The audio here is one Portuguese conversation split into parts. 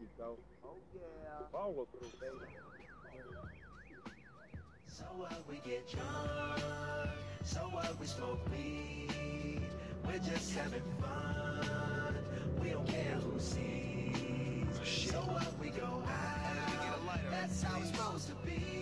you go. Oh yeah. Follow through, baby. So what we get drunk, so what we smoke weed, we're just having fun, we don't care who sees. So what we go out, that's how it's supposed to be.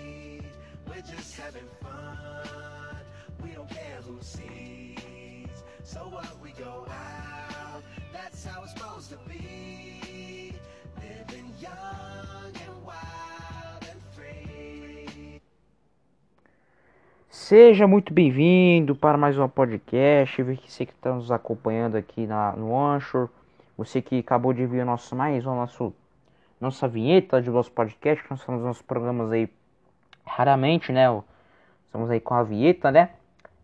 we're just having fun, we don't care who sees. So what we go out, that's how it's supposed to be. Living young and wild and free. Seja muito bem-vindo para mais um podcast. Você que está nos acompanhando aqui na, no Anchor. Você que acabou de ver o nosso mais o nosso nossa vinheta de nosso podcast. Nós nos nossos programas aí raramente, né? Estamos aí com a vinheta, né?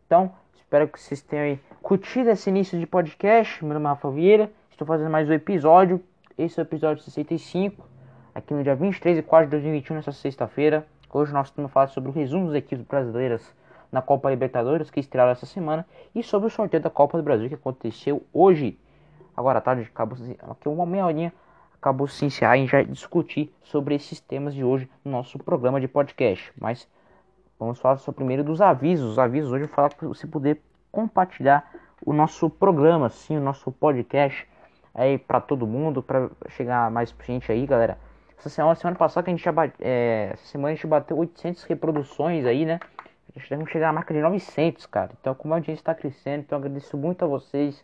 Então, espero que vocês tenham curtido esse início de podcast. Meu nome é Rafa Vieira. Estou fazendo mais um episódio. Esse é o episódio 65. Aqui no dia 23 de 4 de 2021, nessa sexta-feira. Hoje nós estamos falando sobre o resumo das equipes brasileiras na Copa Libertadores que estrearam essa semana e sobre o sorteio da Copa do Brasil que aconteceu hoje. Agora à tarde, acabou, aqui uma meia horinha, acabou se encerrar e já discutir sobre esses temas de hoje no nosso programa de podcast. Mas vamos falar só primeiro dos avisos. Os avisos hoje eu falar para você poder compartilhar o nosso programa, sim, o nosso podcast aí para todo mundo, para chegar mais gente aí, galera. Essa semana, semana passada que a gente já bate, é, essa semana a gente bateu 800 reproduções aí, né? A gente deve chegar à marca de 900, cara. Então, como a audiência está crescendo, então agradeço muito a vocês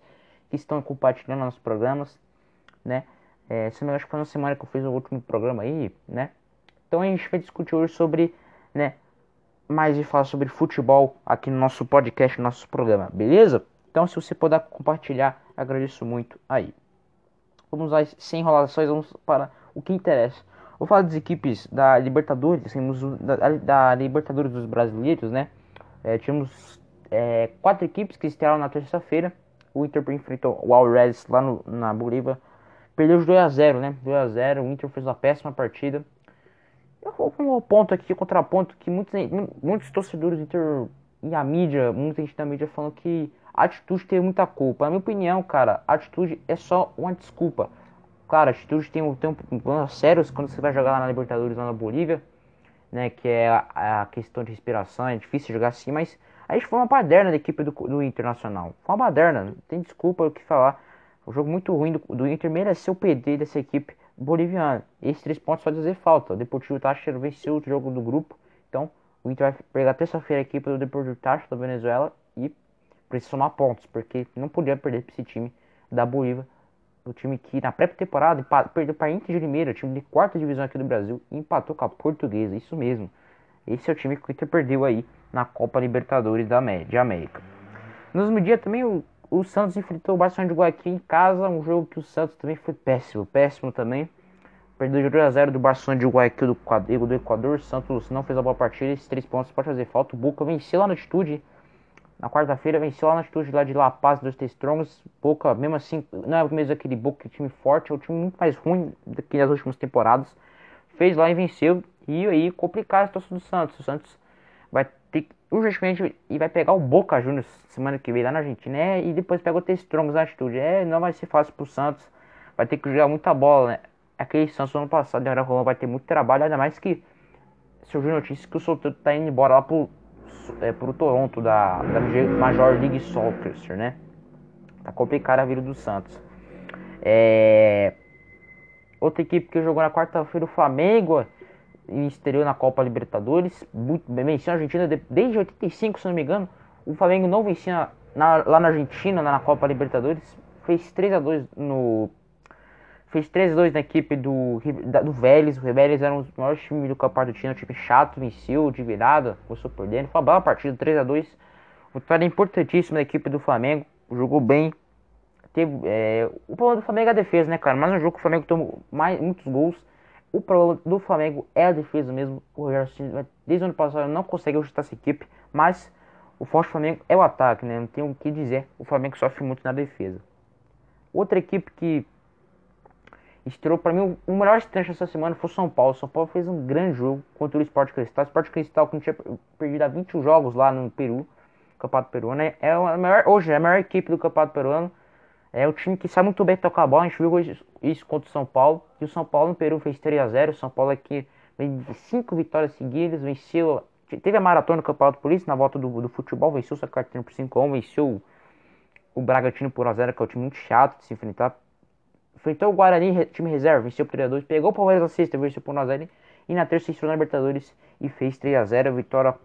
que estão compartilhando nossos programas, né? É, se não acho que foi na semana que eu fiz o último programa aí, né? Então a gente vai discutir hoje sobre, né? Mais de falar sobre futebol aqui no nosso podcast, no nosso programa, beleza? Então, se você puder compartilhar, agradeço muito aí. Vamos lá, sem enrolações, vamos para o que interessa. Vou falar das equipes da Libertadores, temos da, da Libertadores dos brasileiros, né? É, tínhamos é, quatro equipes que estrearam na terça-feira. O Inter enfrentou o Alres lá no, na Bolívia. Perdeu de 2x0, né? 2x0. O Inter fez uma péssima partida. Eu vou com um ponto aqui, contraponto, que muitos, muitos torcedores do Inter e a mídia, muita gente da mídia falando que a atitude teve muita culpa. Na minha opinião, cara, a atitude é só uma desculpa. Claro, a atitude tem, um- tem um problemas sérios quando você vai jogar lá na Libertadores, lá na Bolívia, né? Que é a, a questão de respiração, é difícil jogar assim, mas a gente foi uma baderna da equipe do, do Internacional. Foi uma baderna, não tem desculpa o que falar. O jogo muito ruim do, do Inter mereceu perder dessa equipe boliviana. Esses três pontos só dizer falta. O Deportivo Táchira venceu o jogo do grupo, então o Inter vai pegar terça-feira a equipe do Deportivo Táchira da Venezuela e precisa somar pontos, porque não podia perder para esse time da Bolívia. O time que na pré-temporada perdeu para Inter de Limeira, time de quarta divisão aqui do Brasil, e empatou com a Portuguesa, isso mesmo. Esse é o time que o Inter perdeu aí na Copa Libertadores da de América. No mesmo dia também o, o Santos enfrentou o Barcelona de Guayaquil em casa, um jogo que o Santos também foi péssimo, péssimo também. Perdeu de 2 a 0 do Barcelona de Guayaquil do, do Equador. Santos não fez a boa partida, esses três pontos pode fazer falta. O Boca venceu lá na altitude. Na quarta-feira venceu lá na altitude lá de La Paz dos Strongos. Boca, mesmo assim, não é mesmo aquele Boca, time forte, é um time muito mais ruim do que nas últimas temporadas. Fez lá e venceu. E aí complicar a situação do Santos. O Santos vai que, urgentemente e vai pegar o Boca Juniors semana que vem lá na Argentina. É, e depois pega o The Strongos na altitude. É, não vai ser fácil pro Santos. Vai ter que jogar muita bola, né? Aquele Santos ano passado, agora Rolando vai ter muito trabalho, ainda mais que surgiu notícia que o Soteldo tá indo embora lá pro, é, pro Toronto da, da Major League Soccer, né? Tá complicada a vida do Santos. É... Outra equipe que jogou na quarta-feira, o Flamengo, e estreou na Copa Libertadores, venceu a Argentina de- desde 85, se não me engano. O Flamengo não vencia na, lá na Argentina, na Copa Libertadores, fez 3 a 2 no fez 3 a 2 na equipe do do Vélez. O Vélez era um dos maiores times do Campeonato Argentino, um time chato, venceu de virada, começou perdendo. Foi uma bela partida, 3 a 2 Vitória importantíssima da equipe do Flamengo, jogou bem. Teve, é, o problema do Flamengo é a defesa, né, cara? Mas no jogo o Flamengo tomou mais, muitos gols. O problema do Flamengo é a defesa mesmo. O Rogério desde o ano passado não consegue ajustar essa equipe, mas o forte Flamengo é o ataque, né? Não tem o que dizer. O Flamengo sofre muito na defesa. Outra equipe que estreou para mim o melhor estreante essa semana foi o São Paulo. O São Paulo fez um grande jogo contra o Sport Cristal. O Sport Cristal que não tinha perdido há 21 jogos lá no Peru, Campeonato Peruano. É, é a maior, hoje é a maior equipe do Campeonato Peruano. É o time que sabe muito bem tocar a bola. A gente viu isso contra o São Paulo. E o São Paulo no Peru fez 3 a 0 O São Paulo aqui vem de 5 vitórias seguidas. Venceu. Teve a maratona do Campeonato Polícia na volta do, do futebol. Venceu o Sacartino por 5 a 1 Venceu o Bragantino por 1 0 que é um time muito chato de se enfrentar. Enfrentou o Guarani, time reserva, venceu por 3 a 2 Pegou o Palmeiras na sexta, venceu por 1 a 0 E na terça estreou na Libertadores e fez 3 a 0 Vitória.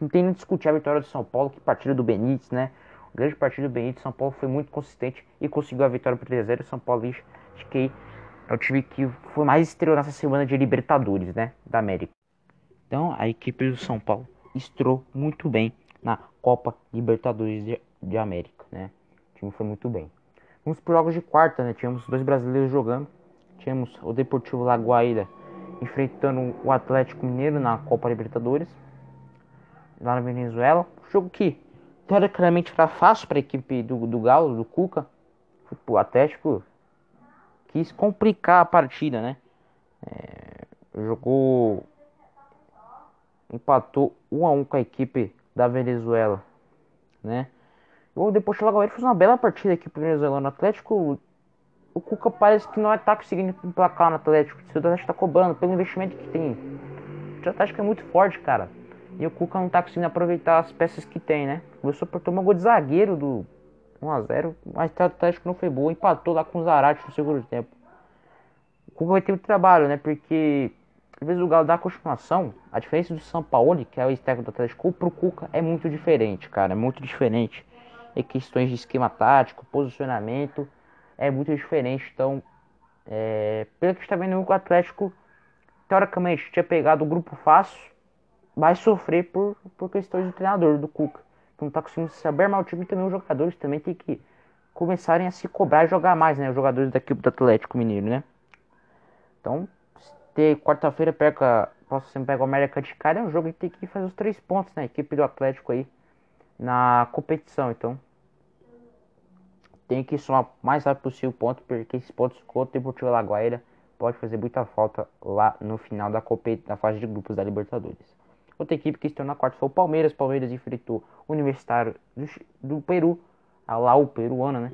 Não tem nem discutir a vitória do São Paulo, que partida do Benítez, né? Grande partido do Benítez, São Paulo foi muito consistente e conseguiu a vitória por 3 a 0 São Paulo, acho que é o time que foi mais estreou nessa semana de Libertadores, né? Da América. Então, a equipe do São Paulo estreou muito bem na Copa Libertadores de, de América, né? O time foi muito bem. Vamos para jogos de quarta, né? Tínhamos dois brasileiros jogando. Tínhamos o Deportivo Lagoaíra enfrentando o Atlético Mineiro na Copa Libertadores, lá na Venezuela. Jogo que teoricamente era fácil para a equipe do, do Galo, do Cuca. O Atlético quis complicar a partida, né? É, jogou. Empatou 1 a 1 com a equipe da Venezuela, né? O Deportivo Alagoas fez uma bela partida aqui pro venezuelano Atlético. O Cuca parece que não está conseguindo emplacar no Atlético. O Atlético está cobrando pelo investimento que tem. O Atlético é muito forte, cara. E o Cuca não está conseguindo aproveitar as peças que tem, né? Começou por tomar gol de zagueiro do 1x0, mas o Atlético não foi boa. Empatou lá com o Zarate no segundo tempo. O Cuca vai ter muito trabalho, né? Porque às vezes o Galo dá continuação. A diferença do São Paulo, que é o técnico do Atlético, pro Cuca é muito diferente, cara. É muito diferente em questões de esquema tático, posicionamento, é muito diferente. Então, é, pelo que está vendo, o Atlético, teoricamente, tinha pegado o grupo fácil, vai sofrer por, por questões do treinador, do Cuca. Que não está conseguindo saber mal o time também os jogadores também tem que começarem a se cobrar e jogar mais, né? Os jogadores da equipe do Atlético Mineiro, né? Então, ter quarta-feira pega, próximo pega o América de Cara é um jogo que tem que fazer os três pontos, né? A equipe do Atlético aí na competição. Então tem que somar o mais rápido possível ponto, porque esses pontos contra o Deportivo Alagoaira pode fazer muita falta lá no final da, da fase de grupos da Libertadores. Outra equipe que estão na quarta foi o Palmeiras. Palmeiras enfrentou o Universitário do, do Peru, lá o peruano, né?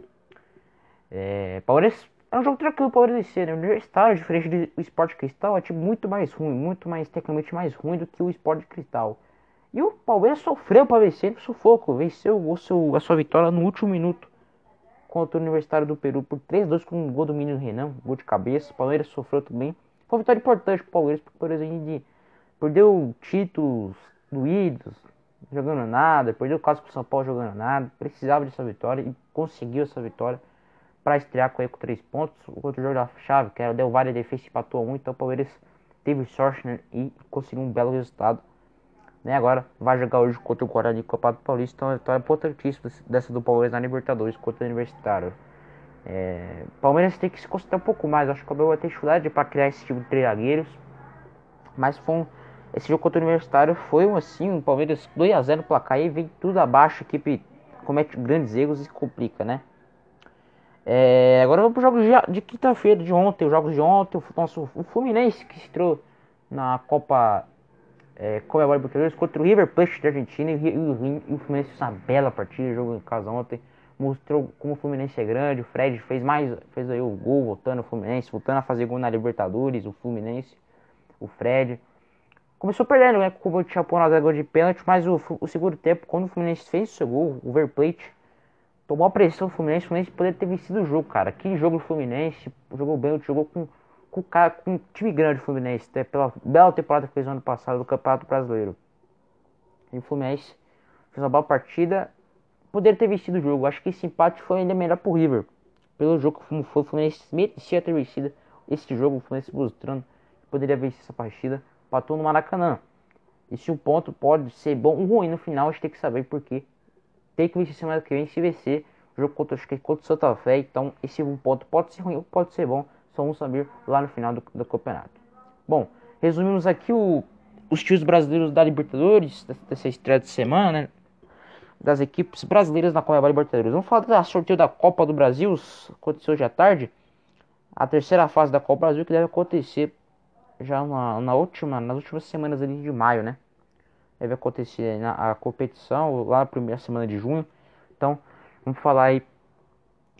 É, Palmeiras é um jogo tranquilo para o Palmeiras vencer, né? O Universitário, diferente do Esporte Cristal, é tipo muito mais ruim, muito mais tecnicamente mais ruim do que o Esporte Cristal. E o Palmeiras sofreu para vencer no sufoco, venceu o seu, a sua vitória no último minuto contra o Universitário do Peru por 3-2 com um gol do menino Renan, gol de cabeça. O Palmeiras sofreu também. Foi uma vitória importante para o Palmeiras, porque por exemplo, perdeu títulos doídos, jogando nada, perdeu o caso para o São Paulo jogando nada, precisava dessa vitória e conseguiu essa vitória para estrear com, com três pontos. O outro jogo da chave, que era o Del Valle Defesa, empatou a um, então o Palmeiras teve sorte né, e conseguiu um belo resultado né? Agora vai jogar hoje contra o Guarani Copa do Paulista, então é uma vitória importantíssima dessa do Palmeiras na Libertadores contra o Universitário. É, Palmeiras tem que se concentrar um pouco mais, acho que o Abel vai ter dificuldade para criar esse tipo de três zagueiros, mas foi um, esse jogo contra o Universitário foi um assim, um Palmeiras 2 a 0 no placar e vem tudo abaixo, a equipe comete grandes erros e complica, né? É, agora vamos para os jogos de, de quinta-feira, de ontem, os jogos de ontem, o nosso o Fluminense que entrou na Copa é, comemora Libertadores contra o River Plate da Argentina e, e, e, o Fluminense fez uma bela partida, jogo em casa ontem, mostrou como o Fluminense é grande, o Fred fez mais, fez aí o gol voltando o Fluminense, voltando a fazer gol na Libertadores, o Fluminense, o Fred. Começou perdendo, né, com o Chapão na gol de pênalti, mas o, o segundo tempo, quando o Fluminense fez o seu gol, o River Plate tomou a pressão do Fluminense, o Fluminense poderia ter vencido o jogo, cara. Que jogo do Fluminense, jogou bem, jogou com com, com um time grande Fluminense, até pela bela temporada que fez no ano passado do Campeonato Brasileiro. E o Fluminense fez uma boa partida, poderia ter vencido o jogo. Acho que esse empate foi ainda melhor pro River. Pelo jogo como foi, o Fluminense merecia ter vencido esse jogo. O Fluminense mostrando que poderia vencer essa partida. Patou no Maracanã. E se o ponto pode ser bom ou ruim no final, a gente tem que saber porque tem que vencer semana que vem. Se vencer, o jogo contra, acho que é contra o Santa Fé. Então, esse um ponto pode ser ruim ou pode ser bom. Só vamos saber lá no final do, do campeonato. Bom, resumimos aqui o, os times brasileiros da Libertadores, dessa estreia de semana, né? Das equipes brasileiras na Copa Libertadores. Vamos falar da sorteio da Copa do Brasil, aconteceu hoje à tarde. A terceira fase da Copa do Brasil que deve acontecer já na, na última, nas últimas semanas ali de maio, né? Deve acontecer na, a competição lá na primeira semana de junho. Então, vamos falar aí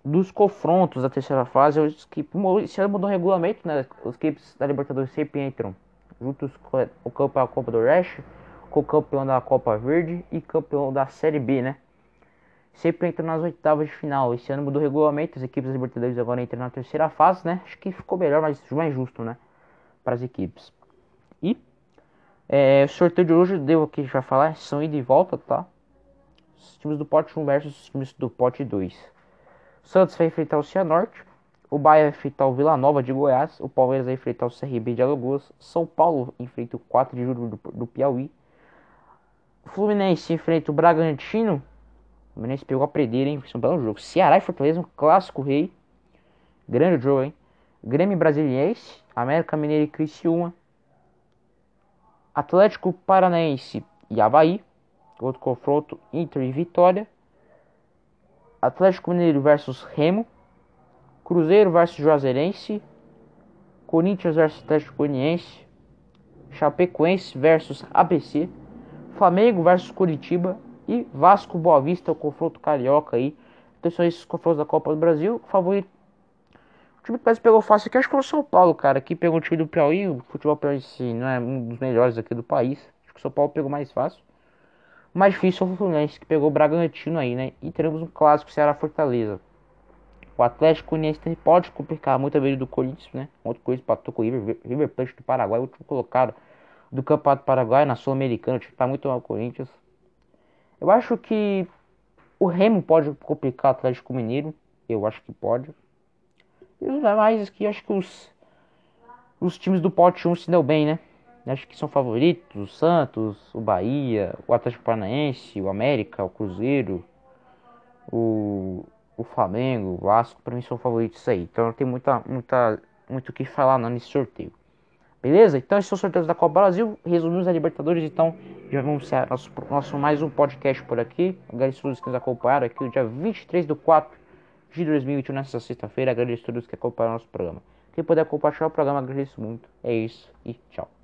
dos confrontos da terceira fase. Que, esse ano mudou o regulamento, né? Os equipes da Libertadores sempre entram juntos com o campeão da Copa do Oeste, com o campeão da Copa Verde e campeão da Série B, né? Sempre entram nas oitavas de final. Esse ano mudou o regulamento, as equipes da Libertadores agora entram na terceira fase, né? Acho que ficou melhor, mas mais justo, né? Para as equipes. E é, o sorteio de hoje, devo aqui já falar, são ida e volta, tá? Os times do pote 1 versus os times do pote 2. O Santos vai enfrentar o Cianorte, o Bahia vai enfrentar o Vila Nova de Goiás, o Palmeiras vai enfrentar o CRB de Alagoas, São Paulo enfrenta o 4 de julho do, do Piauí, o Fluminense enfrenta o Bragantino, o Fluminense pegou a predeira, hein? Foi um belo jogo. Ceará e Fortaleza, um clássico rei. Grande jogo, hein? Grêmio Brasiliense, América Mineiro e Criciúma, Atlético Paranaense e Havaí, outro confronto Inter e Vitória, Atlético Mineiro versus Remo, Cruzeiro versus Juazeirense, Corinthians versus Atlético Goianiense, Chapecoense versus ABC, Flamengo versus Curitiba. E Vasco Boa Vista, o confronto carioca aí. Então são esses confrontos da Copa do Brasil. Favorito time que mais pegou fácil aqui acho que foi o São Paulo, cara. Que pegou o time do Piauí. O futebol Piauí si, não é um dos melhores aqui do país. Acho que o São Paulo pegou mais fácil. O mais difícil foi o Fluminense, que pegou o Bragantino aí, né? E teremos um clássico Ceará Fortaleza. O Atlético Uniense pode complicar muito a vida do Corinthians, né? Outra coisa com o River, River Plate do Paraguai, último colocado do Campeonato Paraguai na Sul-Americana. O time tá muito mal o Corinthians. Eu acho que o Remo pode complicar o Atlético Mineiro. Eu acho que pode. E os demais aqui, acho que os, os times do pote 1 se deu bem, né? Acho que são favoritos, o Santos, o Bahia, o Atlético Paranaense, o América, o Cruzeiro, o, o Flamengo, o Vasco, para mim são favoritos aí. Então não tem muita, muita, muito o que falar não nesse sorteio. Beleza? Então esses são os sorteios da Copa Brasil. Resumimos a Libertadores, então já vamos ser nosso, nosso mais um podcast por aqui. Agradeço a todos que nos acompanharam aqui no dia 23 do 4 de 2021, nessa sexta-feira. Agradeço a todos que acompanharam nosso programa. Quem puder compartilhar o programa, agradeço muito. É isso e tchau.